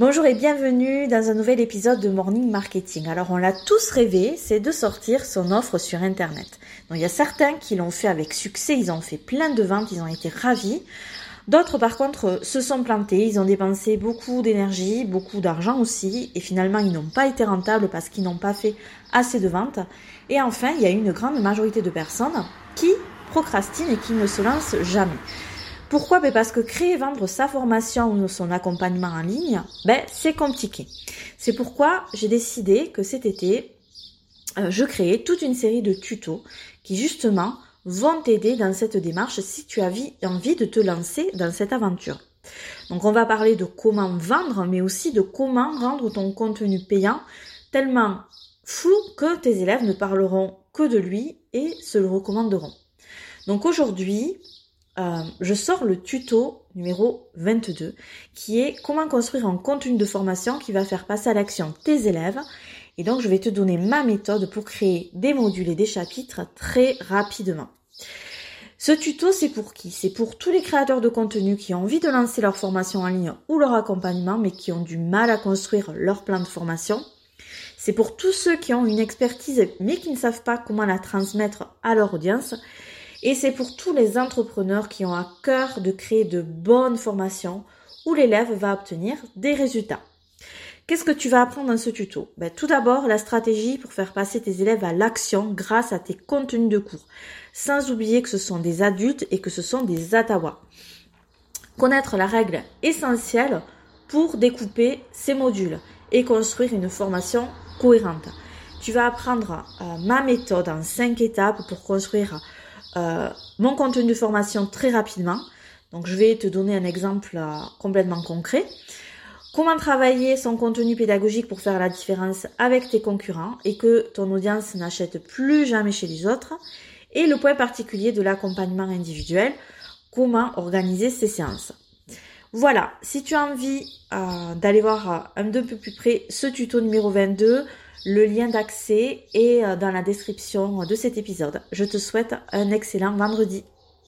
Bonjour et bienvenue dans un nouvel épisode de Morning Marketing. Alors on l'a tous rêvé, c'est de sortir son offre sur Internet. Donc il y a certains qui l'ont fait avec succès, ils ont fait plein de ventes, ils ont été ravis. D'autres par contre se sont plantés, ils ont dépensé beaucoup d'énergie, beaucoup d'argent aussi, et finalement ils n'ont pas été rentables parce qu'ils n'ont pas fait assez de ventes. Et enfin il y a une grande majorité de personnes qui procrastinent et qui ne se lancent jamais. Pourquoi? Ben Parce que créer et vendre sa formation ou son accompagnement en ligne, ben c'est compliqué. C'est pourquoi j'ai décidé que cet été, euh, je créais toute une série de tutos qui justement vont t'aider dans cette démarche si tu as envie de te lancer dans cette aventure. Donc on va parler de comment vendre, mais aussi de comment rendre ton contenu payant tellement fou que tes élèves ne parleront que de lui et se le recommanderont. Donc aujourd'hui, euh, je sors le tuto numéro 22 qui est comment construire un contenu de formation qui va faire passer à l'action tes élèves. Et donc je vais te donner ma méthode pour créer des modules et des chapitres très rapidement. Ce tuto, c'est pour qui? C'est pour tous les créateurs de contenu qui ont envie de lancer leur formation en ligne ou leur accompagnement, mais qui ont du mal à construire leur plan de formation. C'est pour tous ceux qui ont une expertise, mais qui ne savent pas comment la transmettre à leur audience. Et c'est pour tous les entrepreneurs qui ont à cœur de créer de bonnes formations où l'élève va obtenir des résultats. Qu'est-ce que tu vas apprendre dans ce tuto? Ben, Tout d'abord, la stratégie pour faire passer tes élèves à l'action grâce à tes contenus de cours. Sans oublier que ce sont des adultes et que ce sont des atawas. Connaître la règle essentielle pour découper ces modules et construire une formation cohérente. Tu vas apprendre euh, ma méthode en cinq étapes pour construire mon contenu de formation très rapidement. Donc je vais te donner un exemple euh, complètement concret. Comment travailler son contenu pédagogique pour faire la différence avec tes concurrents et que ton audience n'achète plus jamais chez les autres? Et le point particulier de l'accompagnement individuel, comment organiser ces séances? Voilà, si tu as envie euh, d'aller voir un peu plus près ce tuto numéro 22, le lien d'accès est euh, dans la description de cet épisode. Je te souhaite un excellent vendredi.